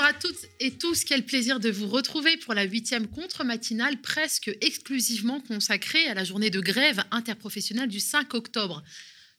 Bonjour à toutes et tous, quel plaisir de vous retrouver pour la huitième contre-matinale presque exclusivement consacrée à la journée de grève interprofessionnelle du 5 octobre.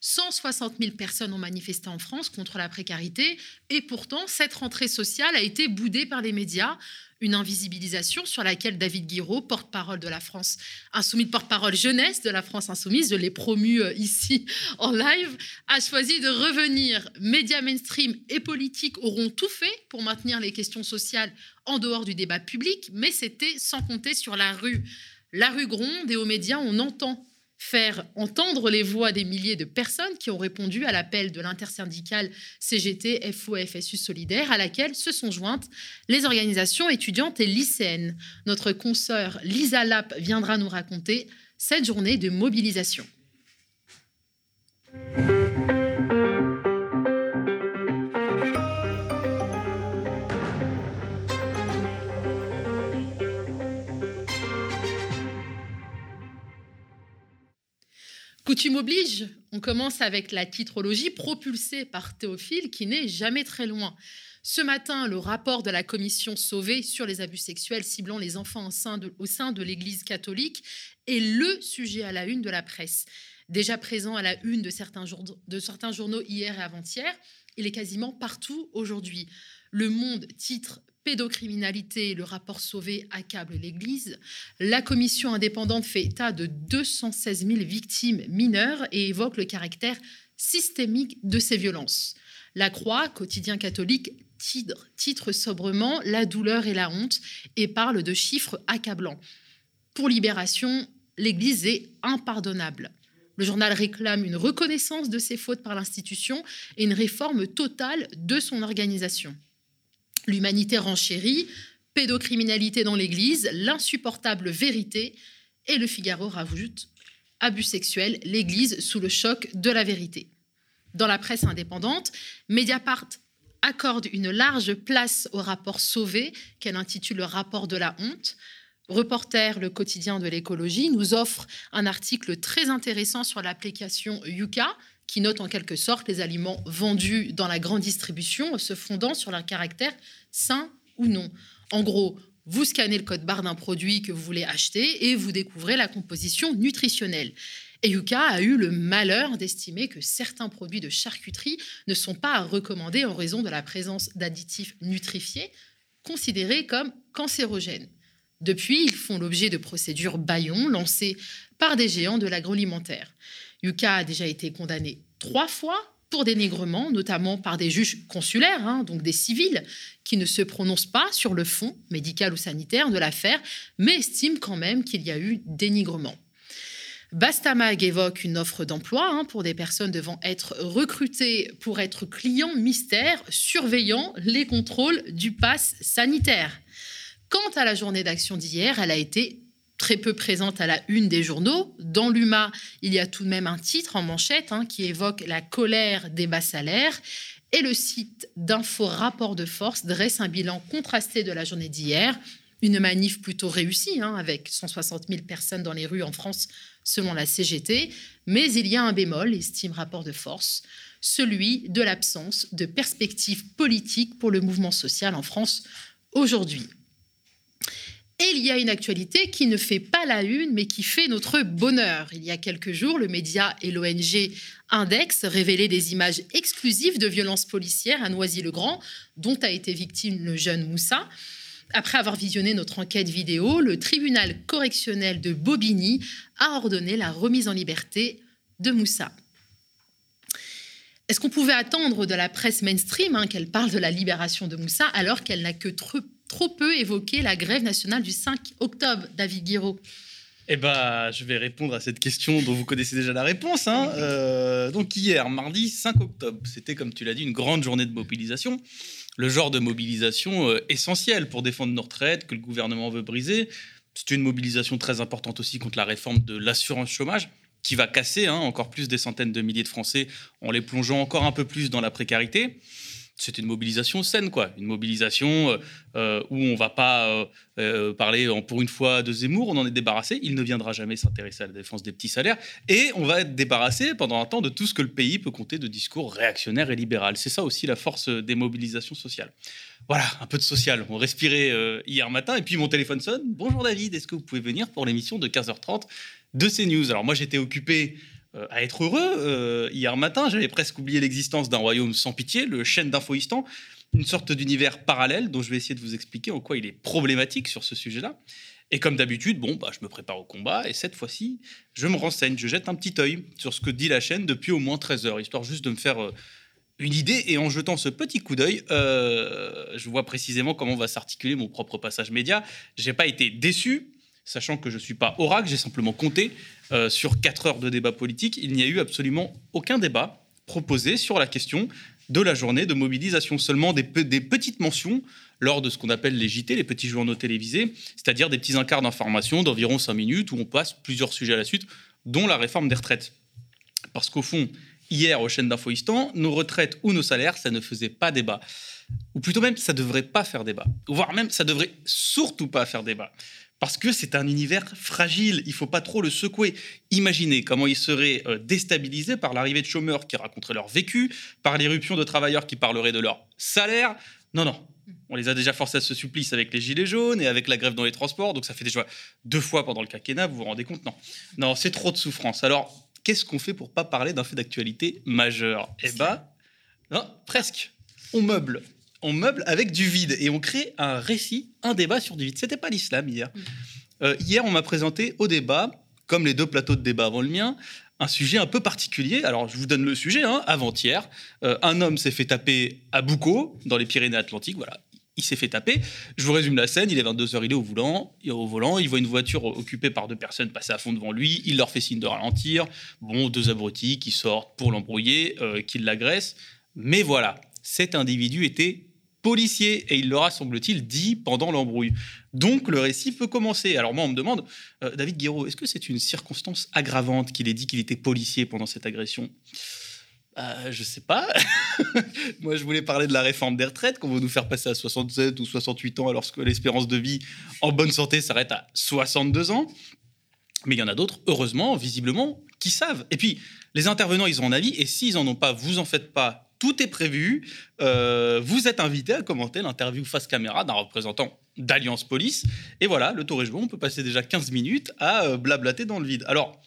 160 000 personnes ont manifesté en France contre la précarité et pourtant cette rentrée sociale a été boudée par les médias une invisibilisation sur laquelle David Guiraud, porte-parole de la France Insoumise, porte-parole jeunesse de la France Insoumise, je l'ai promu euh, ici en live, a choisi de revenir. Médias mainstream et politiques auront tout fait pour maintenir les questions sociales en dehors du débat public, mais c'était sans compter sur la rue. La rue gronde et aux médias, on entend faire entendre les voix des milliers de personnes qui ont répondu à l'appel de l'intersyndicale CGT FO FSU Solidaire, à laquelle se sont jointes les organisations étudiantes et lycéennes. Notre consoeur Lisa Lapp viendra nous raconter cette journée de mobilisation. Coutume oblige, on commence avec la titrologie propulsée par Théophile qui n'est jamais très loin. Ce matin, le rapport de la commission Sauvé sur les abus sexuels ciblant les enfants au sein de l'Église catholique est le sujet à la une de la presse. Déjà présent à la une de certains, de certains journaux hier et avant-hier, il est quasiment partout aujourd'hui. Le Monde titre pédocriminalité, le rapport Sauvé accable l'Église. La commission indépendante fait état de 216 000 victimes mineures et évoque le caractère systémique de ces violences. La Croix, quotidien catholique, titre, titre sobrement La douleur et la honte et parle de chiffres accablants. Pour Libération, l'Église est impardonnable. Le journal réclame une reconnaissance de ses fautes par l'institution et une réforme totale de son organisation. L'humanité renchérit, pédocriminalité dans l'Église, l'insupportable vérité, et le Figaro rajoute abus sexuels, l'Église sous le choc de la vérité. Dans la presse indépendante, Mediapart accorde une large place au rapport Sauvé, qu'elle intitule le rapport de la honte. Reporter, le quotidien de l'écologie, nous offre un article très intéressant sur l'application Yuka, qui note en quelque sorte les aliments vendus dans la grande distribution se fondant sur leur caractère sain ou non. En gros, vous scannez le code barre d'un produit que vous voulez acheter et vous découvrez la composition nutritionnelle. Et Yuka a eu le malheur d'estimer que certains produits de charcuterie ne sont pas à recommander en raison de la présence d'additifs nutrifiés considérés comme cancérogènes. Depuis, ils font l'objet de procédures baillons lancées par des géants de l'agroalimentaire. Yuka a déjà été condamné trois fois pour dénigrement, notamment par des juges consulaires, hein, donc des civils, qui ne se prononcent pas sur le fond médical ou sanitaire de l'affaire, mais estiment quand même qu'il y a eu dénigrement. Bastamag évoque une offre d'emploi hein, pour des personnes devant être recrutées pour être clients mystères surveillant les contrôles du pass sanitaire. Quant à la journée d'action d'hier, elle a été très peu présente à la une des journaux. Dans l'UMA, il y a tout de même un titre en manchette hein, qui évoque la colère des bas salaires. Et le site d'Info Rapport de Force dresse un bilan contrasté de la journée d'hier. Une manif plutôt réussie, hein, avec 160 000 personnes dans les rues en France, selon la CGT. Mais il y a un bémol, estime Rapport de Force, celui de l'absence de perspective politique pour le mouvement social en France aujourd'hui. Et il y a une actualité qui ne fait pas la une, mais qui fait notre bonheur. Il y a quelques jours, le média et l'ONG Index révélaient des images exclusives de violences policières à Noisy-le-Grand, dont a été victime le jeune Moussa. Après avoir visionné notre enquête vidéo, le tribunal correctionnel de Bobigny a ordonné la remise en liberté de Moussa. Est-ce qu'on pouvait attendre de la presse mainstream hein, qu'elle parle de la libération de Moussa alors qu'elle n'a que trop trop peu évoqué la grève nationale du 5 octobre, David Guiraud eh ben, je vais répondre à cette question dont vous connaissez déjà la réponse. Hein. Euh, donc hier, mardi 5 octobre, c'était comme tu l'as dit une grande journée de mobilisation. Le genre de mobilisation euh, essentiel pour défendre nos retraites que le gouvernement veut briser. C'est une mobilisation très importante aussi contre la réforme de l'assurance chômage qui va casser hein, encore plus des centaines de milliers de Français en les plongeant encore un peu plus dans la précarité. C'était une mobilisation saine, quoi. Une mobilisation euh, où on va pas parler pour une fois de Zemmour, on en est débarrassé. Il ne viendra jamais s'intéresser à la défense des petits salaires. Et on va être débarrassé pendant un temps de tout ce que le pays peut compter de discours réactionnaires et libéral. C'est ça aussi la force des mobilisations sociales. Voilà, un peu de social. On respirait hier matin et puis mon téléphone sonne. Bonjour David, est-ce que vous pouvez venir pour l'émission de 15h30 de CNews? Alors moi j'étais occupé euh, à être heureux. Euh, hier matin, j'avais presque oublié l'existence d'un royaume sans pitié, le chêne d'Infoistan, une sorte d'univers parallèle dont je vais essayer de vous expliquer en quoi il est problématique sur ce sujet-là. Et comme d'habitude, bon, bah, je me prépare au combat et cette fois-ci, je me renseigne, je jette un petit œil sur ce que dit la chaîne depuis au moins 13 heures, histoire juste de me faire euh, une idée. Et en jetant ce petit coup d'œil, je vois précisément comment va s'articuler mon propre passage média. J'ai pas été déçu, sachant que je ne suis pas oracle, j'ai simplement compté euh, sur quatre heures de débat politique. Il n'y a eu absolument aucun débat proposé sur la question de la journée de mobilisation, seulement des, petites mentions lors de ce qu'on appelle les JT, les petits journaux télévisés, c'est-à-dire des petits incarts d'information d'environ cinq minutes où on passe plusieurs sujets à la suite, dont la réforme des retraites. Parce qu'au fond, hier, aux chaînes d'Infoistan, nos retraites ou nos salaires, ça ne faisait pas débat. Ou plutôt même, ça ne devrait pas faire débat. Voire même, ça devrait surtout pas faire débat parce que c'est un univers fragile, il faut pas trop le secouer. Imaginez comment il serait euh, déstabilisé par l'arrivée de chômeurs qui raconteraient leur vécu, par l'éruption de travailleurs qui parleraient de leur salaire. Non, non, on les a déjà forcés à ce supplice avec les gilets jaunes et avec la grève dans les transports, donc ça fait déjà deux fois pendant le quinquennat, vous vous rendez compte? Non, non, c'est trop de souffrance. Alors, qu'est-ce qu'on fait pour pas parler d'un fait d'actualité majeur? Eh ben, non, presque. On meuble on meuble avec du vide et on crée un récit, un débat sur du vide. C'était pas l'islam hier. Mm. Euh, hier, on m'a présenté au débat, comme les deux plateaux de débat avant le mien, un sujet un peu particulier. Alors, je vous donne le sujet. Hein. Avant-hier, euh, un homme s'est fait taper à Boucau, dans les Pyrénées-Atlantiques. Voilà, il s'est fait taper. Je vous résume la scène. Il est 22h, il est au volant. Il, est au volant, il voit une voiture occupée par deux personnes passer à fond devant lui. Il leur fait signe de ralentir. Bon, deux abrutis qui sortent pour l'embrouiller, euh, qui l'agressent. Mais voilà, cet individu était policier, et il l'aura, semble-t-il, dit pendant l'embrouille. Donc le récit peut commencer. Alors moi, on me demande, euh, David Guiraud, est-ce que c'est une circonstance aggravante qu'il ait dit qu'il était policier pendant cette agression? Euh, je sais pas. Moi, je voulais parler de la réforme des retraites, qu'on veut nous faire passer à 67 ou 68 ans, alors que l'espérance de vie en bonne santé s'arrête à 62 ans. Mais il y en a d'autres, heureusement, visiblement, qui savent. Et puis, les intervenants, ils ont un avis, et s'ils en ont pas, vous en faites pas, tout est prévu. Euh, vous êtes invité à commenter l'interview face caméra d'un représentant d'Alliance Police. Et voilà, le tour est joué. On peut passer déjà 15 minutes à euh, blablater dans le vide. Alors,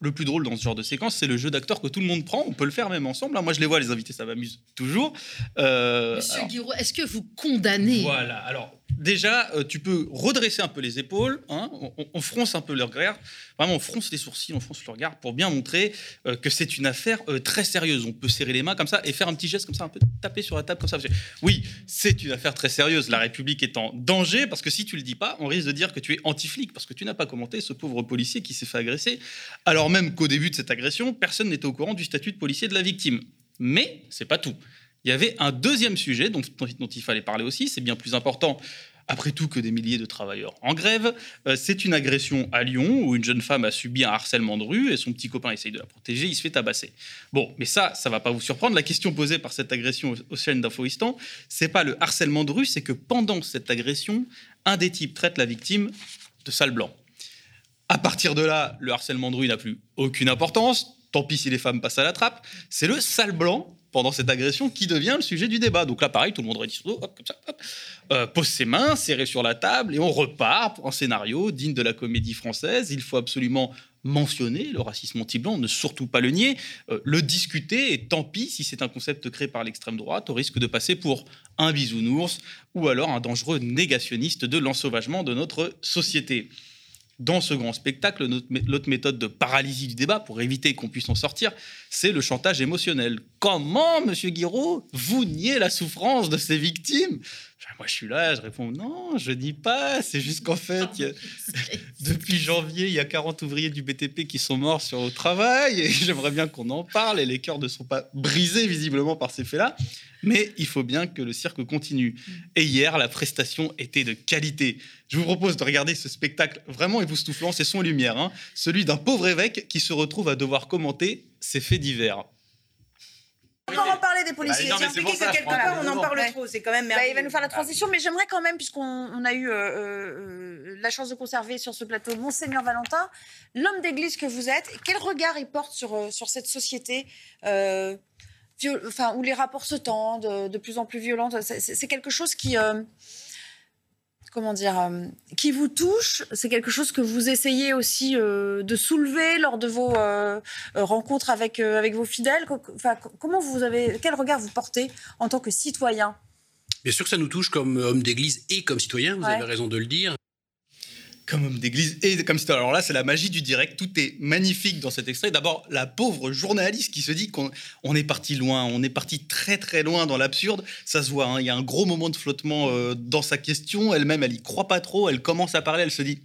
le plus drôle dans ce genre de séquence, c'est le jeu d'acteurs que tout le monde prend. On peut le faire même ensemble. Hein. Moi, je les vois, les invités, ça m'amuse toujours. Euh, Monsieur Guiraud, est-ce que vous condamnez Voilà. Alors, déjà, euh, tu peux redresser un peu les épaules, hein, on, fronce un peu le regard, vraiment on fronce les sourcils, on fronce le regard pour bien montrer euh, que c'est une affaire euh, très sérieuse. On peut serrer les mains comme ça et faire un petit geste comme ça, un peu taper sur la table comme ça. Oui, c'est une affaire très sérieuse. La République est en danger parce que si tu le dis pas, on risque de dire que tu es anti-flic parce que tu n'as pas commenté ce pauvre policier qui s'est fait agresser, alors même qu'au début de cette agression, personne n'était au courant du statut de policier de la victime. Mais c'est pas tout il y avait un deuxième sujet dont, il fallait parler aussi, c'est bien plus important après tout que des milliers de travailleurs en grève. Euh, c'est une agression à Lyon où une jeune femme a subi un harcèlement de rue et son petit copain essaye de la protéger, il se fait tabasser. Bon, mais ça, ça va pas vous surprendre. La question posée par cette agression aux chaînes d'Infoistan, c'est pas le harcèlement de rue, c'est que pendant cette agression, un des types traite la victime de sale blanc. À partir de là, le harcèlement de rue n'a plus aucune importance. Tant pis si les femmes passent à la trappe. C'est le sale blanc pendant cette agression qui devient le sujet du débat. Donc là, pareil, tout le monde rédit hop, comme ça, euh, pose ses mains, serré sur la table, et on repart pour un scénario digne de la comédie française. Il faut absolument mentionner le racisme anti-blanc, ne surtout pas le nier, euh, le discuter, et tant pis si c'est un concept créé par l'extrême droite, au risque de passer pour un bisounours ou alors un dangereux négationniste de l'ensauvagement de notre société dans ce grand spectacle, l'autre méthode de paralysie du débat, pour éviter qu'on puisse en sortir, c'est le chantage émotionnel. Comment, monsieur Guiraud, vous niez la souffrance de ces victimes? Moi, je suis là, je réponds non, je nie pas. C'est juste qu'en fait, depuis janvier, il y a 40 ouvriers du BTP qui sont morts sur le travail, et j'aimerais bien qu'on en parle, et les cœurs ne sont pas brisés visiblement par ces faits-là. Mais il faut bien que le cirque continue. Et hier, la prestation était de qualité. Je vous propose de regarder ce spectacle vraiment époustouflant, c'est son lumière, hein. celui d'un pauvre évêque qui se retrouve à devoir commenter ses faits divers. Encore en parler des policiers. Bah, piquez ça, que quelque part, on en parle Ouais. trop. C'est quand même Bah, merveilleux. il va nous faire la transition, mais j'aimerais quand même, puisqu'on on a eu euh, euh, la chance de conserver sur ce plateau Monseigneur Valentin, l'homme d'église que vous êtes, quel regard il porte sur, euh, sur cette société euh, viol- enfin, où les rapports se tendent, de plus en plus violents c'est quelque chose qui... comment dire, euh, qui vous touche. C'est quelque chose que vous essayez aussi euh, de soulever lors de vos euh, rencontres avec, avec vos fidèles. Enfin, comment vous avez, quel regard vous portez en tant que citoyen? Bien sûr que ça nous touche comme homme d'église et comme citoyen, vous Ouais. avez raison de le dire. Comme homme d'église et comme citoyen. Alors là, c'est la magie du direct. Tout est magnifique dans cet extrait. D'abord, la pauvre journaliste qui se dit qu'on on est parti loin, on est parti très très loin dans l'absurde. Ça se voit. hein. Il y a un gros moment de flottement euh, dans sa question. Elle-même, elle y croit pas trop. Elle commence à parler. Elle se dit.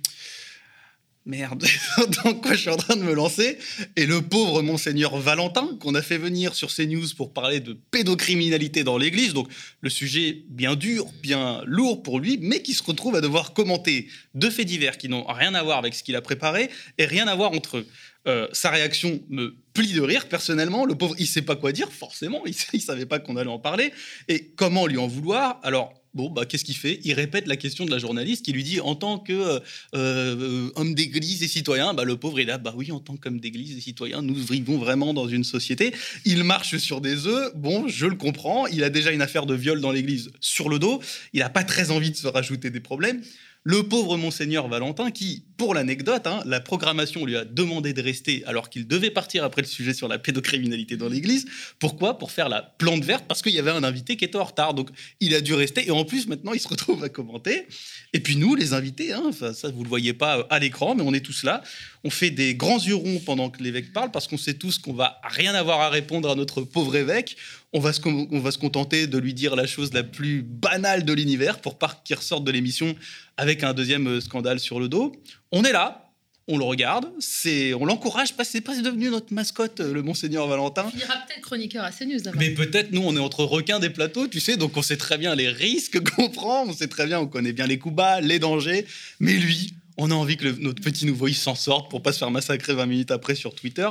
Merde, dans quoi je suis en train de me lancer Et le pauvre monseigneur Valentin, qu'on a fait venir sur CNews pour parler de pédocriminalité dans l'église, donc le sujet bien dur, bien lourd pour lui, mais qui se retrouve à devoir commenter deux faits divers qui n'ont rien à voir avec ce qu'il a préparé et rien à voir entre eux. Euh, sa réaction me plie de rire personnellement. Le pauvre, il sait pas quoi dire, forcément. Il, il savait pas qu'on allait en parler. Et comment lui en vouloir? Alors, bon, bah, qu'est-ce qu'il fait? Il répète la question de la journaliste qui lui dit en tant que euh, euh, homme d'église et citoyen, bah, le pauvre, il a bah oui, en tant qu'homme d'église et citoyen, nous vivons vraiment dans une société. Il marche sur des œufs. Bon, je le comprends. Il a déjà une affaire de viol dans l'église sur le dos. Il n'a pas très envie de se rajouter des problèmes. Le pauvre monseigneur Valentin, qui, pour l'anecdote, hein, la programmation lui a demandé de rester alors qu'il devait partir après le sujet sur la pédocriminalité dans l'église. Pourquoi? Pour faire la plante verte, parce qu'il y avait un invité qui était en retard. Donc, il a dû rester. Et en plus, maintenant, il se retrouve à commenter. Et puis nous, les invités, hein, ça, vous ne le voyez pas euh, à l'écran, mais on est tous là. On fait des grands yeux ronds pendant que l'évêque parle, parce qu'on sait tous qu'on va rien avoir à répondre à notre pauvre évêque. On va, se, com- on va se contenter de lui dire la chose la plus banale de l'univers pour pas qu'il ressorte de l'émission avec un deuxième euh, scandale sur le dos. On est là, on le regarde, c'est, on l'encourage, parce que c'est pas devenu notre mascotte, euh, le Monseigneur Valentin. Il finira peut-être chroniqueur à CNews d'abord. Mais peut-être, nous, on est entre requins des plateaux, tu sais, donc on sait très bien les risques qu'on prend, on sait très bien, on connaît bien les coups bas, les dangers. Mais lui, on a envie que le- notre petit nouveau, il s'en sorte pour pas se faire massacrer 20 minutes après sur Twitter.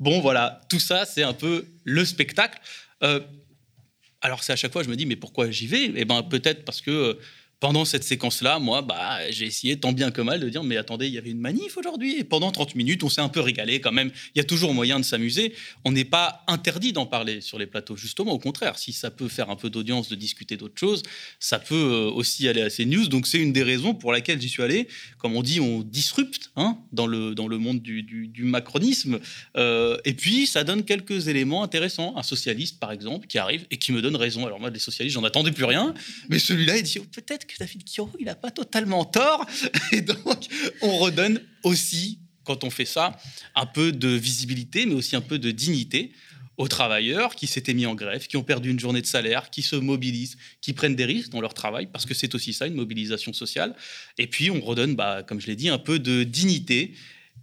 Bon, voilà, tout ça, c'est un peu le spectacle. Euh, alors, c'est à chaque fois, je me dis, mais pourquoi j'y vais? Eh ben, peut-être parce que. Pendant cette séquence-là, moi, bah, j'ai essayé tant bien que mal de dire, mais attendez, il y avait une manif aujourd'hui. Et pendant 30 minutes, on s'est un peu régalé quand même. Il y a toujours moyen de s'amuser. On n'est pas interdit d'en parler sur les plateaux. Justement, au contraire, si ça peut faire un peu d'audience de discuter d'autres choses, ça peut euh, aussi aller à ces news. Donc, c'est une des raisons pour laquelle j'y suis allé. Comme on dit, on disrupte hein, dans, le, dans le monde du, du- du macronisme. Euh, et puis, ça donne quelques éléments intéressants. Un socialiste, par exemple, qui arrive et qui me donne raison. Alors, moi, des socialistes, j'en attendais plus rien. Mais celui-là, il dit oh, peut-être que David Kiro, il n'a pas totalement tort. Et donc, on redonne aussi, quand on fait ça, un peu de visibilité, mais aussi un peu de dignité aux travailleurs qui s'étaient mis en grève, qui ont perdu une journée de salaire, qui se mobilisent, qui prennent des risques dans leur travail, parce que c'est aussi ça, une mobilisation sociale. Et puis, on redonne, bah, comme je l'ai dit, un peu de dignité.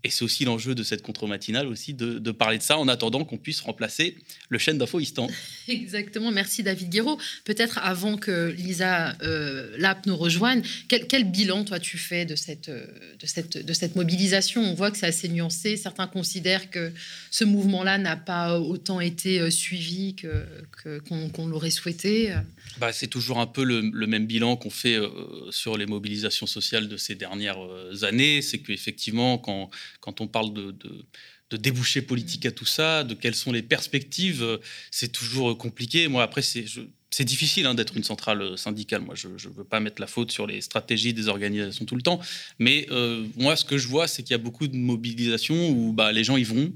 Et c'est aussi l'enjeu de cette contre-matinale aussi, de, de parler de ça en attendant qu'on puisse remplacer le chaîne d'info instant. Exactement, merci David Guéraud. Peut-être avant que Lisa euh, Lapp nous rejoigne, quel, quel bilan toi tu fais de cette, euh, de, cette, de cette mobilisation? On voit que c'est assez nuancé. Certains considèrent que ce mouvement-là n'a pas autant été euh, suivi que, que- qu'on, qu'on l'aurait souhaité. Bah, c'est toujours un peu le, le même bilan qu'on fait euh, sur les mobilisations sociales de ces dernières années. C'est qu'effectivement, quand, quand on parle de, de, de débouchés politiques à tout ça, de quelles sont les perspectives, c'est toujours compliqué. Moi, après, c'est difficile hein, d'être une centrale syndicale. Moi, je ne veux pas mettre la faute sur les stratégies des organisations tout le temps. Mais euh, moi, ce que je vois, c'est qu'il y a beaucoup de mobilisations où bah, les gens y vont.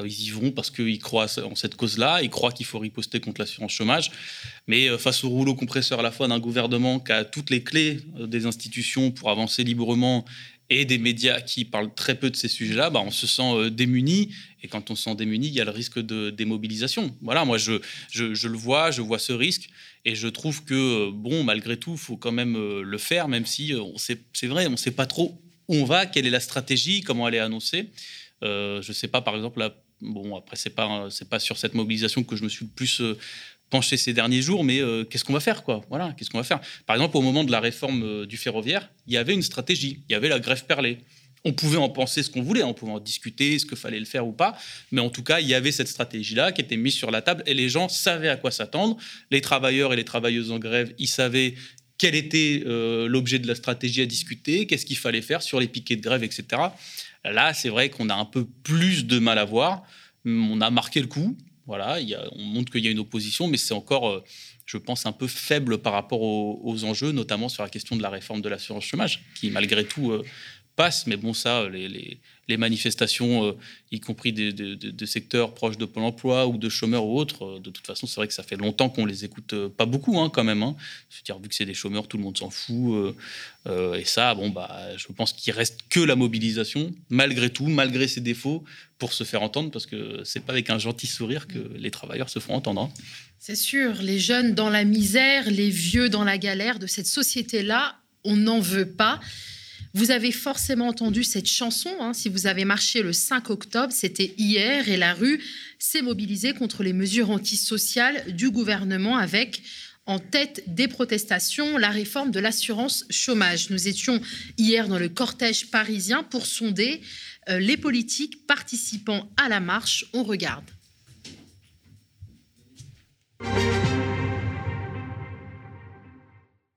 Euh, Ils y vont parce qu'ils croient en cette cause-là, ils croient qu'il faut riposter contre l'assurance chômage. Mais euh, face au rouleau compresseur à la fois d'un gouvernement qui a toutes les clés des institutions pour avancer librement et des médias qui parlent très peu de ces sujets-là, bah, on se sent euh, démuni. Et quand on se sent démuni, il y a le risque de démobilisation. Voilà, moi, je, je, le vois, je vois ce risque. Et je trouve que, euh, bon, malgré tout, il faut quand même euh, le faire, même si c'est vrai, on ne sait pas trop où on va, quelle est la stratégie, comment elle est annoncée. Je ne sais pas, par exemple, là, bon, après, ce n'est pas, pas sur cette mobilisation que je me suis le plus penché ces derniers jours, mais euh, qu'est-ce qu'on va faire, quoi? Voilà, qu'est-ce qu'on va faire? Par exemple, au moment de la réforme euh, du ferroviaire, il y avait une stratégie, il y avait la grève perlée. on pouvait en penser ce qu'on voulait, on pouvait en discuter, ce que fallait le faire ou pas, mais en tout cas, il y avait cette stratégie-là qui était mise sur la table et les gens savaient à quoi s'attendre. Les travailleurs et les travailleuses en grève, ils savaient quel était euh, l'objet de la stratégie à discuter, qu'est-ce qu'il fallait faire sur les piquets de grève, etc. Là, c'est vrai qu'on a un peu plus de mal à voir. On a marqué le coup, voilà, on montre qu'il y a une opposition, mais c'est encore, euh, je pense, un peu faible par rapport aux, enjeux, notamment sur la question de la réforme de l'assurance chômage, qui malgré tout euh, passe. Mais bon, ça, les, manifestations, euh, y compris de, secteurs proches de Pôle emploi ou de chômeurs ou autres, euh, de toute façon, c'est vrai que ça fait longtemps qu'on les écoute euh, pas beaucoup, hein, quand même. Hein. Je veux dire, vu que c'est des chômeurs, tout le monde s'en fout. et ça, bon, bah, je pense qu'il reste que la mobilisation, malgré tout, malgré ses défauts, pour se faire entendre, parce que c'est pas avec un gentil sourire que les travailleurs se font entendre. Hein. C'est sûr, les jeunes dans la misère, les vieux dans la galère de cette société-là, on n'en veut pas. Vous avez forcément entendu cette chanson, hein, si vous avez marché le 5 octobre, c'était hier, et la rue s'est mobilisée contre les mesures antisociales du gouvernement avec en tête des protestations la réforme de l'assurance chômage. Nous étions hier dans le cortège parisien pour sonder euh, les politiques participant à la marche. On regarde.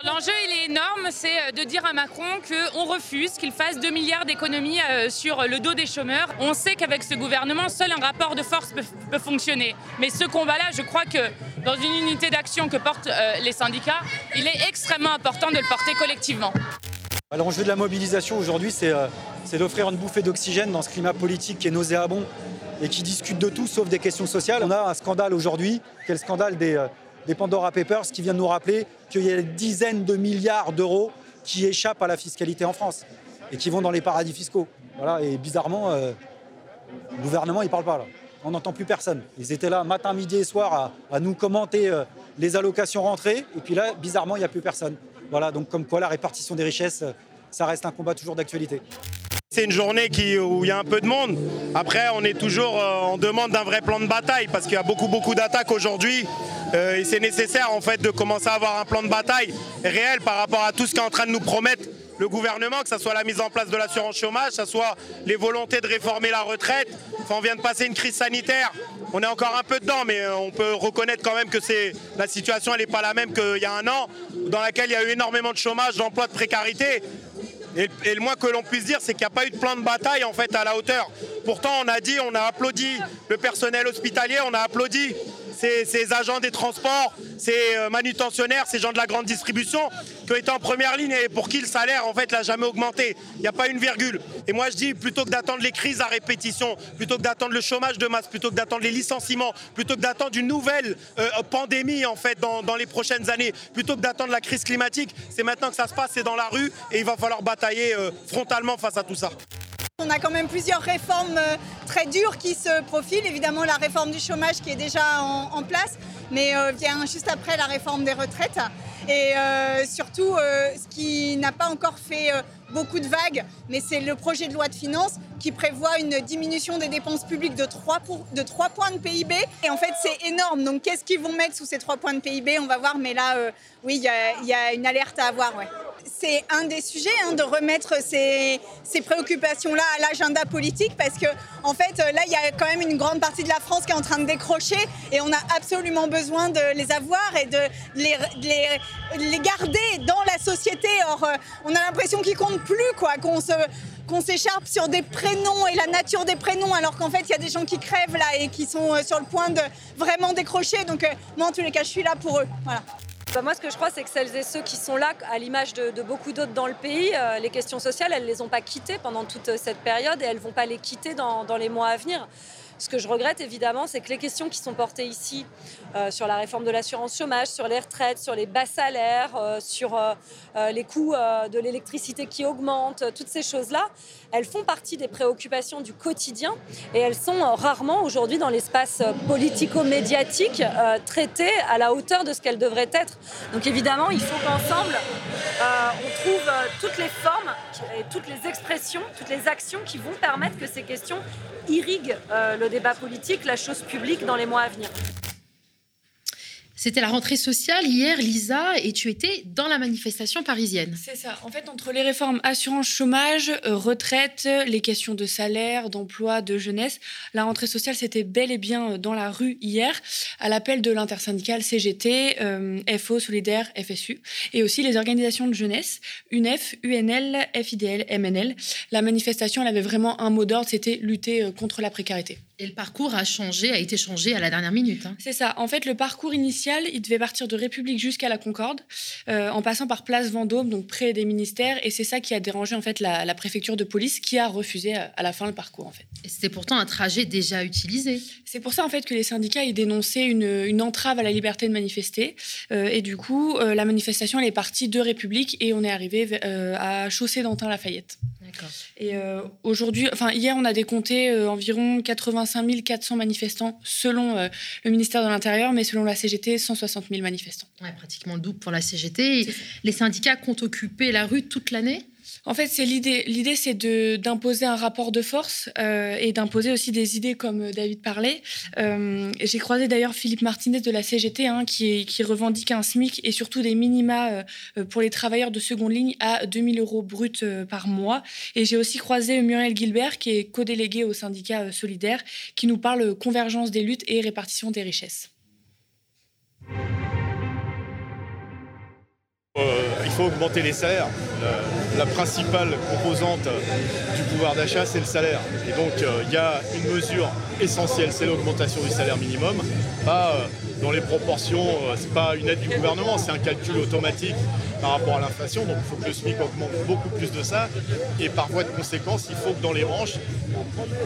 L'enjeu, il est énorme, c'est euh, de dire à Macron qu'on refuse qu'il fasse 2 milliards d'économies euh, sur le dos des chômeurs. On sait qu'avec ce gouvernement, seul un rapport de force peut, fonctionner. Mais ce combat-là, je crois que dans une unité d'action que portent euh, les syndicats, il est extrêmement important de le porter collectivement. L'enjeu de la mobilisation aujourd'hui, c'est d'offrir une bouffée d'oxygène dans ce climat politique qui est nauséabond et qui discute de tout sauf des questions sociales. On a un scandale aujourd'hui, qui est le scandale des des Pandora Papers qui vient de nous rappeler qu'il y a des dizaines de milliards d'euros qui échappent à la fiscalité en France et qui vont dans les paradis fiscaux. Voilà, et bizarrement, euh, le gouvernement, il ne parle pas là. On n'entend plus personne. Ils étaient là matin, midi et soir à, nous commenter euh, les allocations rentrées. Et puis là, bizarrement, il n'y a plus personne. Voilà, donc comme quoi la répartition des richesses, ça reste un combat toujours d'actualité. C'est une journée où il y a un peu de monde. Après, on est toujours euh, en demande d'un vrai plan de bataille parce qu'il y a beaucoup, beaucoup d'attaques aujourd'hui. Euh, et c'est nécessaire en fait de commencer à avoir un plan de bataille réel par rapport à tout ce qu'est en train de nous promettre le gouvernement, que ce soit la mise en place de l'assurance chômage, que ce soit les volontés de réformer la retraite. on vient de passer une crise sanitaire, on est encore un peu dedans, mais euh, on peut reconnaître quand même que la situation n'est pas la même qu'il y a un an, dans laquelle il y a eu énormément de chômage, d'emploi, de précarité. Et, le moins que l'on puisse dire, c'est qu'il n'y a pas eu de plan de bataille en fait à la hauteur. Pourtant, on a dit, on a applaudi le personnel hospitalier, on a applaudi ces, agents des transports, ces euh, manutentionnaires, ces gens de la grande distribution qui ont été en première ligne et pour qui le salaire en fait n'a jamais augmenté. Il n'y a pas une virgule. Et moi je dis plutôt que d'attendre les crises à répétition, plutôt que d'attendre le chômage de masse, plutôt que d'attendre les licenciements, plutôt que d'attendre une nouvelle euh, pandémie en fait dans, les prochaines années, plutôt que d'attendre la crise climatique, c'est maintenant que ça se passe, c'est dans la rue et il va falloir batailler euh, frontalement face à tout ça. On a quand même plusieurs réformes euh, très dures qui se profilent. Évidemment, la réforme du chômage qui est déjà en, place, mais euh, vient juste après la réforme des retraites. Et euh, surtout, ce qui n'a pas encore fait beaucoup de vagues, mais c'est le projet de loi de finances qui prévoit une diminution des dépenses publiques de 3, de 3 points de PIB. Et en fait, c'est énorme. Donc, qu'est-ce qu'ils vont mettre sous ces 3 points de PIB On va voir, mais là, oui, il y, a une alerte à avoir. Ouais c'est un des sujets hein, de remettre ces, préoccupations-là à l'agenda politique parce que en fait là il y a quand même une grande partie de la France qui est en train de décrocher et on a absolument besoin de les avoir et de les, garder dans la société. Or euh, on a l'impression qu'ils comptent plus quoi, qu'on se qu'on s'écharpe sur des prénoms et la nature des prénoms, alors qu'en fait, il y a des gens qui crèvent là et qui sont euh, sur le point de vraiment décrocher. Donc, euh, moi, en tous les cas, je suis là pour eux. Voilà. Bah, moi, ce que je crois, c'est que celles et ceux qui sont là, à l'image de, beaucoup d'autres dans le pays, les questions sociales, elles ne les ont pas quittées pendant toute cette période et elles ne vont pas les quitter dans, dans les mois à venir. Ce que je regrette évidemment, c'est que les questions qui sont portées ici euh, sur la réforme de l'assurance chômage, sur les retraites, sur les bas salaires, euh, sur euh, les coûts de l'électricité qui augmentent, toutes ces choses-là, elles font partie des préoccupations du quotidien et elles sont rarement aujourd'hui dans l'espace politico-médiatique traitées à la hauteur de ce qu'elles devraient être. Donc évidemment, il faut qu'ensemble, on trouve toutes les formes et toutes les expressions, toutes les actions qui vont permettre que ces questions irriguent le débat politique, la chose publique dans les mois à venir. C'était la rentrée sociale hier, Lisa, et tu étais dans la manifestation parisienne. C'est ça. En fait, entre les réformes assurance chômage, euh, retraite, les questions de salaire, d'emploi, de jeunesse, la rentrée sociale, c'était bel et bien euh, dans la rue hier, à l'appel de l'intersyndicale CGT, euh, FO, Solidaire, FSU, et aussi les organisations de jeunesse, UNEF, UNL, FIDL, MNL. La manifestation, elle avait vraiment un mot d'ordre, c'était lutter contre la précarité. Et le parcours a changé, a été changé à la dernière minute. Hein. C'est ça. En fait, le parcours initial, il devait partir de République jusqu'à la Concorde, euh, en passant par Place Vendôme, donc près des ministères. Et c'est ça qui a dérangé en fait la, préfecture de police, qui a refusé à, la fin le parcours en fait. Et c'était pourtant un trajet déjà utilisé. C'est pour ça en fait que les syndicats ils dénonçaient une, entrave à la liberté de manifester. Euh, et du coup, euh, la manifestation elle est partie de République et on est arrivé à Chaussée d'Antin Et aujourd'hui, enfin hier, on a décompté environ 80 125 400 manifestants selon euh, le ministère de l'Intérieur, mais selon la CGT, 160 000 manifestants. Ouais, pratiquement le double pour la CGT. Les syndicats comptent occuper la rue toute l'année? En fait, l'idée. L'idée, c'est d'imposer un rapport de force euh, et d'imposer aussi des idées, comme David parlait. Euh, j'ai croisé d'ailleurs Philippe Martinez de la CGT, hein, qui, revendique un SMIC et surtout des minima euh, pour les travailleurs de seconde ligne à 2000 euros bruts par mois. Et j'ai aussi croisé Muriel Gilbert, qui est co-déléguée au syndicat solidaire, qui nous parle convergence des luttes et répartition des richesses. Il faut augmenter les salaires la principale composante du pouvoir d'achat, c'est le salaire. Et donc, euh, il y a une mesure essentielle, c'est l'augmentation du salaire minimum. Euh, dans les proportions, euh, c'est pas une aide du gouvernement, c'est un calcul automatique par rapport à l'inflation. Donc, il faut que le SMIC augmente beaucoup plus de ça. Et par voie de conséquence, il faut que dans les branches,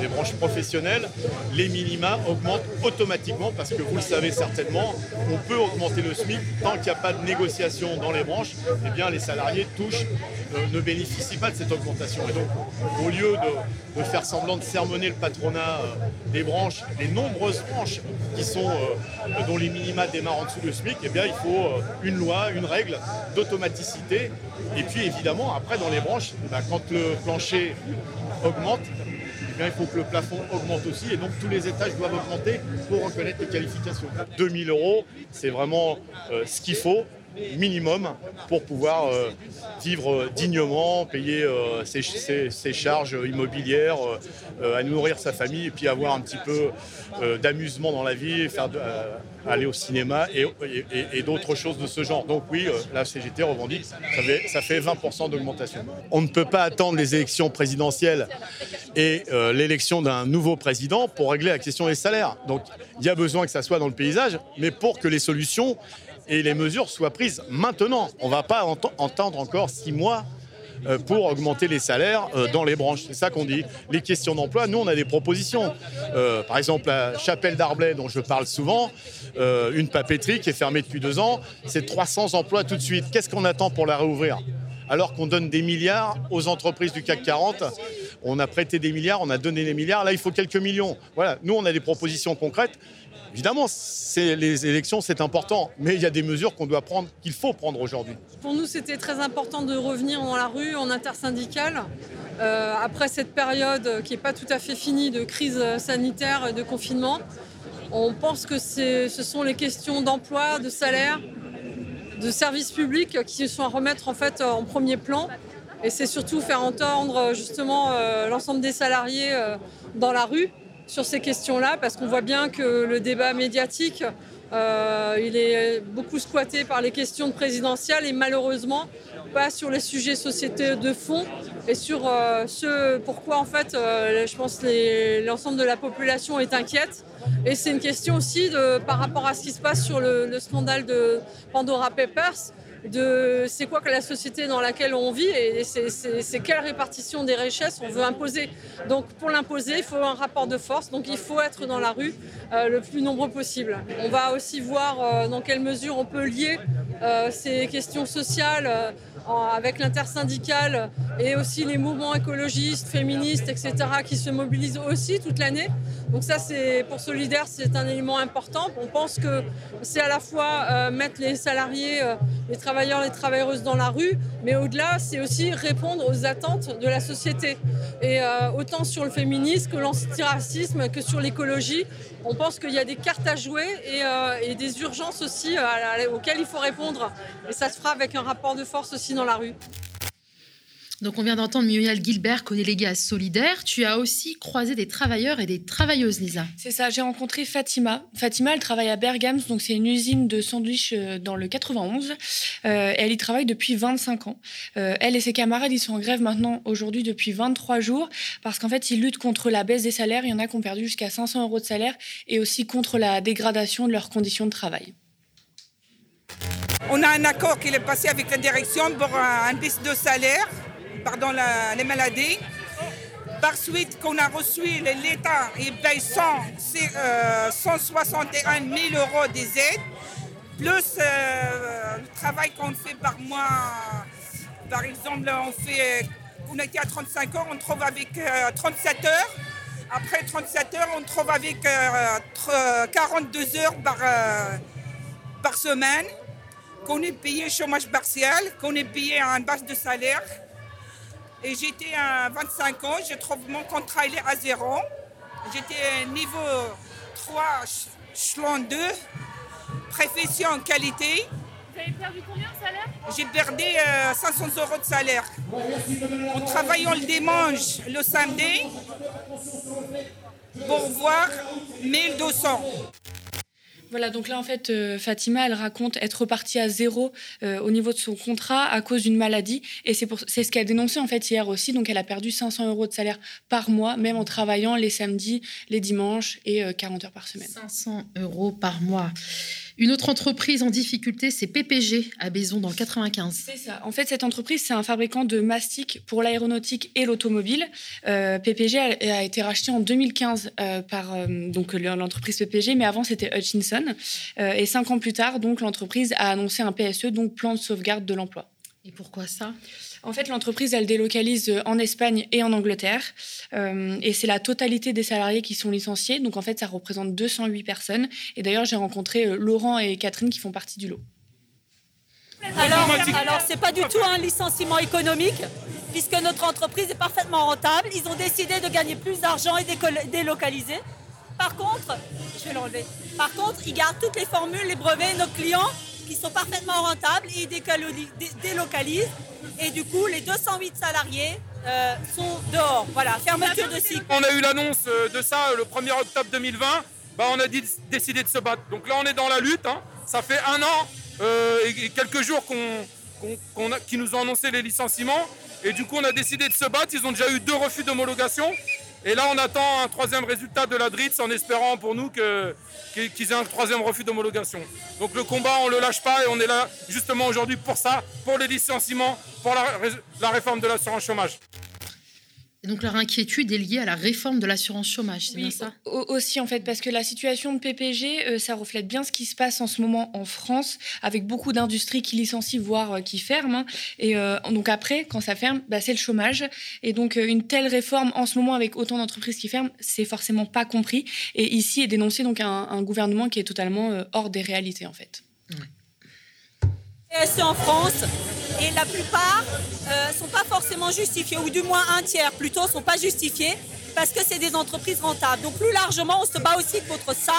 les branches professionnelles, les minima augmentent automatiquement parce que vous le savez certainement, on peut augmenter le SMIC tant qu'il n'y a pas de négociation dans les branches. Eh bien, les salariés touchent ne bénéficient pas de cette augmentation. Et donc, au lieu de, faire semblant de sermonner le patronat euh, des branches, les nombreuses branches qui sont, euh, dont les minima démarrent en dessous du SMIC, eh bien, il faut euh, une loi, une règle d'automaticité. Et puis, évidemment, après, dans les branches, eh ben, quand le plancher augmente, eh bien, il faut que le plafond augmente aussi et donc tous les étages doivent augmenter pour reconnaître les qualifications. 2000 euros, c'est vraiment ce qu'il faut minimum pour pouvoir euh, vivre dignement, payer euh, ses, charges immobilières, euh, à nourrir sa famille et puis avoir un petit peu d'amusement dans la vie, aller au cinéma et, d'autres choses de ce genre. Donc oui, la CGT revendique, ça fait, ça fait 20% d'augmentation. On ne peut pas attendre les élections présidentielles et l'élection d'un nouveau président pour régler la question des salaires. Donc il y a besoin que ça soit dans le paysage, mais pour que les solutions et les mesures soient prises maintenant. On ne va pas entendre encore six mois euh, pour augmenter les salaires euh, dans les branches. C'est ça qu'on dit. Les questions d'emploi, nous, on a des propositions. Euh, par exemple, la chapelle d'Arblay, dont je parle souvent, une papeterie qui est fermée depuis deux ans, c'est 300 emplois tout de suite. Qu'est-ce qu'on attend pour la réouvrir? Alors qu'on donne des milliards aux entreprises du CAC 40. On a prêté des milliards, on a donné des milliards. Là, il faut quelques millions. Voilà, nous, on a des propositions concrètes. Évidemment, les élections, c'est important, mais il y a des mesures qu'on doit prendre, qu'il faut prendre aujourd'hui. Pour nous, c'était très important de revenir dans la rue, en intersyndicale, euh, après cette période qui n'est pas tout à fait finie de crise sanitaire et de confinement. On pense que ce sont les questions d'emploi, de salaire, de services publics qui sont à remettre en fait en premier plan. Et c'est surtout faire entendre justement euh, l'ensemble des salariés euh, dans la rue sur ces questions-là, parce qu'on voit bien que le débat médiatique, euh, il est beaucoup squatté par les questions présidentielles et malheureusement pas sur les sujets sociétés de fond et sur euh, ce pourquoi en fait euh, je pense l'ensemble de la population est inquiète et c'est une question aussi par rapport à ce qui se passe sur le, le scandale de Pandora Papers de c'est quoi que la société dans laquelle on vit et c'est quelle répartition des richesses on veut imposer. Donc pour l'imposer, il faut un rapport de force, donc il faut être dans la rue euh, le plus nombreux possible. On va aussi voir euh, dans quelle mesure on peut lier euh, ces questions sociales avec l'intersyndicale et aussi les mouvements écologistes, féministes, etc., qui se mobilisent aussi toute l'année. Donc ça, c'est pour Solidaire, c'est un élément important. On pense que c'est à la fois euh, mettre les salariés, euh, les travailleurs, les travailleuses dans la rue, mais au-delà, c'est aussi répondre aux attentes de la société. Et euh, autant sur le féminisme que l'antiracisme, que sur l'écologie, on pense qu'il y a des cartes à jouer et, et des urgences aussi auxquelles il faut répondre. Et ça se fera avec un rapport de force aussi dans la rue. Donc on vient d'entendre Muriel Gilbert, co-déléguée à Solidaire. Tu as aussi croisé des travailleurs et des travailleuses, Lisa. C'est ça, j'ai rencontré Fatima. Fatima, elle travaille à Bergams, donc c'est une usine de sandwich euh, dans le 91. Euh, elle y travaille depuis 25 ans. Euh, elle et ses camarades, ils sont en grève maintenant aujourd'hui depuis 23 jours parce qu'en fait, ils luttent contre la baisse des salaires. Il y en a qui ont perdu jusqu'à 500 euros de salaire et aussi contre la dégradation de leurs conditions de travail. On a un accord qui est passé avec la direction pour un baisse de salaire pardon, les maladies. Par suite, qu'on a reçu l'État, il paye 161 000 euros des aides, plus euh, le travail qu'on fait par mois. Par exemple, on fait, on était à 35 heures, on trouve avec 37 euh, heures. Après 37 heures, on trouve avec 42 euh, heures par, par semaine, qu'on est payé chômage partiel, qu'on est payé en base de salaire. Et j'étais à 25 ans, je trouve mon contrat il est à zéro. J'étais niveau 3, échelon 2, profession qualité. Vous avez perdu combien de salaire? J'ai perdu 500 euh, euros de salaire. En travaillant le dimanche, le samedi, pour voir 1200. Voilà, donc là, en fait, euh, Fatima, elle raconte être repartie à zéro euh, au niveau de son contrat à cause d'une maladie. Et c'est, c'est ce qu'elle a dénoncé, en fait, hier aussi. Donc, elle a perdu 500 euros de salaire par mois, même en travaillant les samedis, les dimanches et 40 euh, heures par semaine. 500 euros par mois. Une autre entreprise en difficulté, c'est PPG à Baison dans le 95. C'est ça. En fait, cette entreprise, c'est un fabricant de mastic pour l'aéronautique et l'automobile. Euh, PPG a, été racheté en 2015 euh, par euh, donc l'entreprise PPG, mais avant c'était Hutchinson. et cinq ans plus tard, donc l'entreprise a annoncé un PSE, donc plan de sauvegarde de l'emploi. Et pourquoi ça? En fait, l'entreprise, elle délocalise euh, en Espagne et en Angleterre. Euh, et c'est la totalité des salariés qui sont licenciés. Donc, en fait, ça représente 208 personnes. Et d'ailleurs, j'ai rencontré euh, Laurent et Catherine qui font partie du lot. Alors, alors c'est pas du tout un licenciement économique, puisque notre entreprise est parfaitement rentable. Ils ont décidé de gagner plus d'argent et délocaliser. Par contre, je vais l'enlever. Par contre, ils gardent toutes les formules, les brevets, nos clients qui sont parfaitement rentables et ils délocalisent. Et du coup, les 208 salariés euh, sont dehors. Voilà, fermeture de cycle. On a eu l'annonce euh, de ça euh, le 1er octobre 2020. Bah, on a décidé de se battre. Donc là, on est dans la lutte. Hein. Ça fait un an et quelques jours qu'on, qui nous ont annoncé les licenciements. Et du coup, on a décidé de se battre. Ils ont déjà eu deux refus d'homologation. Et là, on attend un troisième résultat de la DRITS en espérant pour nous qu'ils aient un troisième refus d'homologation. Donc le combat, on ne le lâche pas et on est là justement aujourd'hui pour ça, pour les licenciements, pour la, la réforme de l'assurance chômage. Et donc leur inquiétude est liée à la réforme de l'assurance chômage, c'est bien ça? Aussi en fait, parce que la situation de PPG, euh, ça reflète bien ce qui se passe en ce moment en France, avec beaucoup d'industries qui licencient, voire euh, qui ferment. Hein. Et euh, donc après, quand ça ferme, bah, c'est le chômage. Et donc une telle réforme en ce moment, avec autant d'entreprises qui ferment, c'est forcément pas compris. Et ici est dénoncé donc un, gouvernement qui est totalement hors des réalités en fait. PSE en France et la plupart ne euh, sont pas forcément justifiés, ou du moins un tiers plutôt sont pas justifiés parce que c'est des entreprises rentables. Donc plus largement, on se bat aussi contre ça.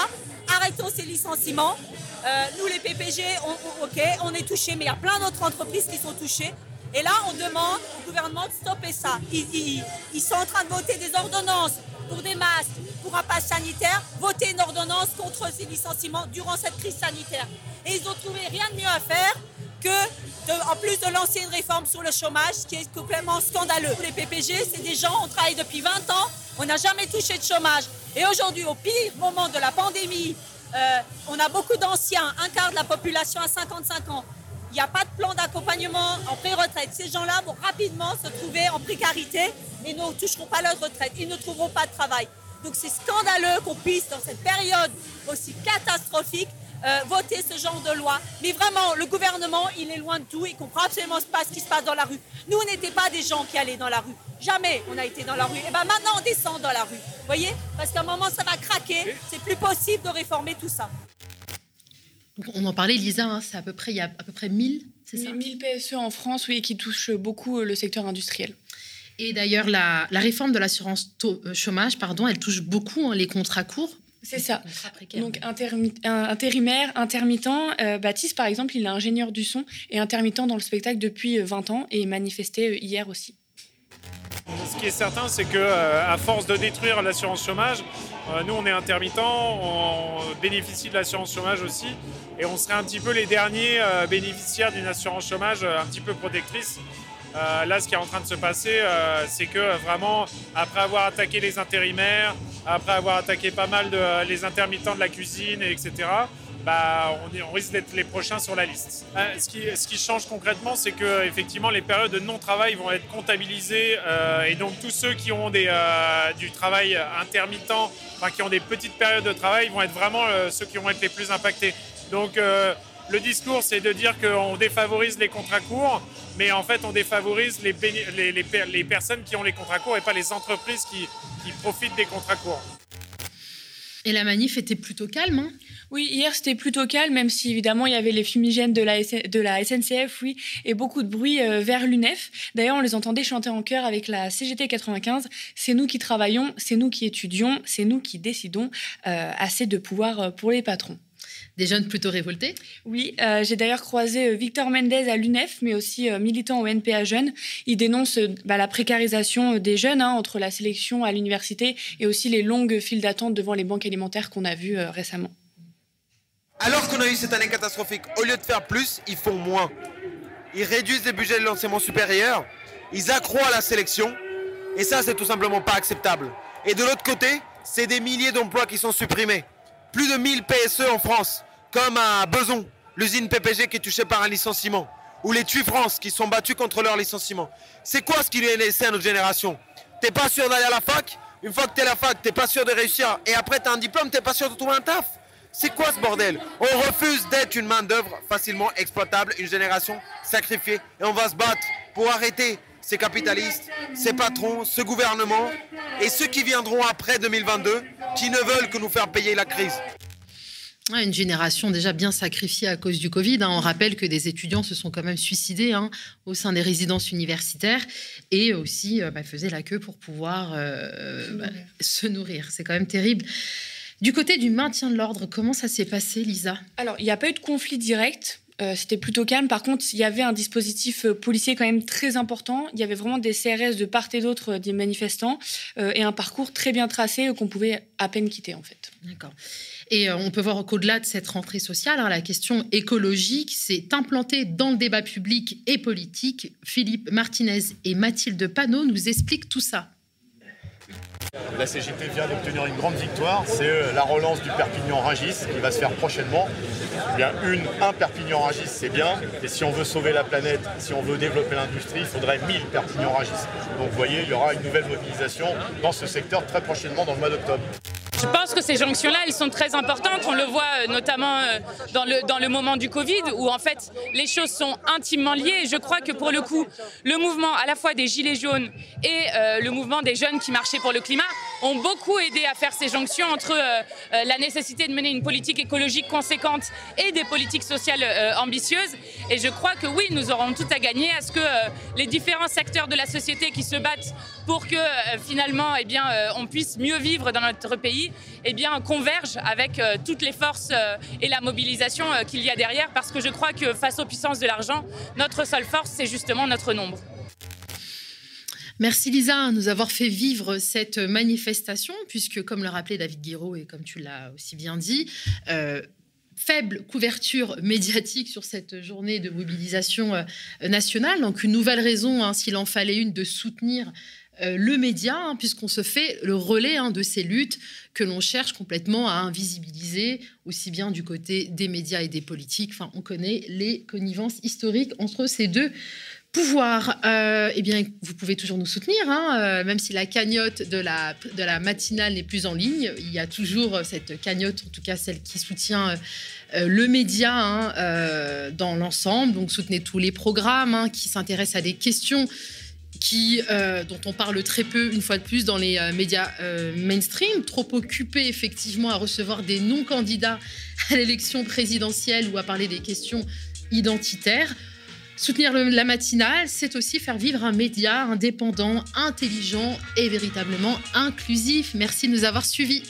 Arrêtons ces licenciements. Euh, nous, les PPG, on, ok, on est touchés, mais il y a plein d'autres entreprises qui sont touchées. Et là, on demande au gouvernement de stopper ça. Ils, ils, sont en train de voter des ordonnances pour des masques, pour un pass sanitaire, voter une ordonnance contre ces licenciements durant cette crise sanitaire. Et ils ont trouvé rien de mieux à faire que, en plus de lancer une réforme sur le chômage, qui est complètement scandaleux. Les PPG, c'est des gens, on travaille depuis 20 ans, on n'a jamais touché de chômage. Et aujourd'hui, au pire moment de la pandémie, euh, on a beaucoup d'anciens, un quart de la population à 55 ans. Il n'y a pas de plan d'accompagnement en pré-retraite. Ces gens-là vont rapidement se trouver en précarité et ne toucheront pas leur retraite. Ils ne trouveront pas de travail. Donc c'est scandaleux qu'on puisse, dans cette période aussi catastrophique, euh, voter ce genre de loi. Mais vraiment, le gouvernement, il est loin de tout. Il comprend absolument pas ce qui se passe dans la rue. Nous, on n'était pas des gens qui allaient dans la rue. Jamais on a été dans la rue. Et bien maintenant, on descend dans la rue. Vous voyez? Parce qu'à un moment, ça va craquer. C'est plus possible de réformer tout ça. On en parlait, Lisa, hein, c'est à peu près, il y a à peu près 1000, c'est ça? 1000 PSE en France, oui, qui touchent beaucoup euh, le secteur industriel. Et d'ailleurs, la, la, réforme de l'assurance euh, chômage, pardon, elle touche beaucoup hein, les contrats courts. C'est ça. Donc intermi intérimaire, intermittent. Euh, Baptiste, par exemple, il est ingénieur du son et intermittent dans le spectacle depuis 20 ans et manifestait hier aussi. Ce qui est certain, c'est que à force de détruire l'assurance chômage, nous on est intermittent, on bénéficie de l'assurance chômage aussi, et on serait un petit peu les derniers bénéficiaires d'une assurance chômage un petit peu protectrice. Euh, là, ce qui est en train de se passer, euh, c'est que vraiment, après avoir attaqué les intérimaires, après avoir attaqué pas mal de, les intermittents de la cuisine, etc., bah, on, risque d'être les prochains sur la liste. Euh, ce, qui, change concrètement, c'est que effectivement, les périodes de non-travail vont être comptabilisées euh, et donc tous ceux qui ont euh, du travail intermittent, enfin qui ont des petites périodes de travail, vont être vraiment ceux qui vont être les plus impactés. Donc le discours, c'est de dire qu'on défavorise les contrats courts, mais en fait, on défavorise les, les, les, les, personnes qui ont les contrats courts et pas les entreprises qui, qui profitent des contrats courts. Et la manif était plutôt calme, hein? Oui, hier c'était plutôt calme, même si évidemment il y avait les fumigènes de la, de la SNCF, oui, et beaucoup de bruit euh, vers l'UNEF. D'ailleurs, on les entendait chanter en chœur avec la CGT 95. C'est nous qui travaillons, c'est nous qui étudions, c'est nous qui décidons. Euh, assez de pouvoir euh, pour les patrons des jeunes plutôt révoltés Oui, euh, j'ai d'ailleurs croisé euh, Victor Mendez à l'UNEF, mais aussi euh, militant au NPA Jeunes. Il dénonce euh, bah, la précarisation des jeunes hein, entre la sélection à l'université et aussi les longues files d'attente devant les banques alimentaires qu'on a vues euh, récemment. Alors qu'on a eu cette année catastrophique, au lieu de faire plus, ils font moins. Ils réduisent les budgets de l'enseignement supérieur, ils accroissent la sélection, et ça, c'est tout simplement pas acceptable. Et de l'autre côté, c'est des milliers d'emplois qui sont supprimés plus de 1000 PSE en France, comme à Beson, l'usine PPG qui est touchée par un licenciement, ou les TUI France qui sont battus contre leur licenciement. C'est quoi ce qui est laissé à notre génération? T'es pas sûr d'aller à la fac? Une fois que t'es à la fac, t'es pas sûr de réussir, et après t'as un diplôme, t'es pas sûr de trouver un taf. C'est quoi ce bordel? On refuse d'être une main-d'œuvre facilement exploitable, une génération sacrifiée, et on va se battre pour arrêter ces capitalistes, ces patrons, ce gouvernement et ceux qui viendront après 2022 qui ne veulent que nous faire payer la crise. une génération déjà bien sacrifiée à cause du Covid. Hein. On rappelle que des étudiants se sont quand même suicidés hein, au sein des résidences universitaires et aussi euh, bah, faisaient la queue pour pouvoir euh, se, bah, nourrir. se nourrir. C'est quand même terrible. Du côté du maintien de l'ordre, comment ça s'est passé, Lisa? Alors, il n'y a pas eu de conflit direct. Euh, c'était plutôt calme. Par contre, il y avait un dispositif euh, policier quand même très important. Il y avait vraiment des CRS de part et d'autre euh, des manifestants et un parcours très bien tracé qu'on pouvait à peine quitter en fait. D'accord. Et on peut voir qu'au-delà de cette rentrée sociale, hein, la question écologique s'est implantée dans le débat public et politique. Philippe Martinez et Mathilde Panot nous expliquent tout ça. La CGT vient d'obtenir une grande victoire, c'est la relance du Perpignan-Rungis qui va se faire prochainement. A une, un Perpignan-Rungis, c'est bien, et si on veut sauver la planète, si on veut développer l'industrie, il faudrait 1000 Perpignan-Rungis. Donc vous voyez, il y aura une nouvelle mobilisation dans ce secteur très prochainement dans le mois d'octobre. Je pense que ces jonctions-là, elles sont très importantes. On le voit euh, notamment euh, dans le, dans le moment du Covid, où en fait les choses sont intimement liées. Je crois que pour le coup, le mouvement à la fois des Gilets jaunes et euh, le mouvement des jeunes qui marchaient pour le climat ont beaucoup aidé à faire ces jonctions entre euh, euh, la nécessité de mener une politique écologique conséquente et des politiques sociales euh, ambitieuses. Et je crois que oui, nous aurons tout à gagner à ce que les différents secteurs de la société qui se battent pour que finalement eh bien, on puisse mieux vivre dans notre pays eh bien, convergent avec toutes les forces et la mobilisation qu'il y a derrière. Parce que je crois que face aux puissances de l'argent, notre seule force, c'est justement notre nombre. Merci Lisa de nous avoir fait vivre cette manifestation, puisque comme le rappelait David Guiraud et comme tu l'as aussi bien dit, euh, faible couverture médiatique sur cette journée de mobilisation euh, nationale. Donc une nouvelle raison, hein, s'il en fallait une, de soutenir euh, le média, hein, puisqu'on se fait le relais hein, de ces luttes que l'on cherche complètement à invisibiliser, aussi bien du côté des médias et des politiques. Enfin, on connaît les connivences historiques entre ces deux Pouvoir, euh, eh bien, vous pouvez toujours nous soutenir, hein, euh, même si la cagnotte de la, matinale n'est plus en ligne. Il y a toujours cette cagnotte, en tout cas celle qui soutient euh, le média hein, dans l'ensemble. Donc, soutenez tous les programmes hein, qui s'intéressent à des questions dont on parle très peu, une fois de plus, dans les médias mainstream, trop occupés effectivement à recevoir des non-candidats à l'élection présidentielle ou à parler des questions identitaires. Soutenir la matinale, c'est aussi faire vivre un média indépendant, intelligent et véritablement inclusif. Merci de nous avoir suivis.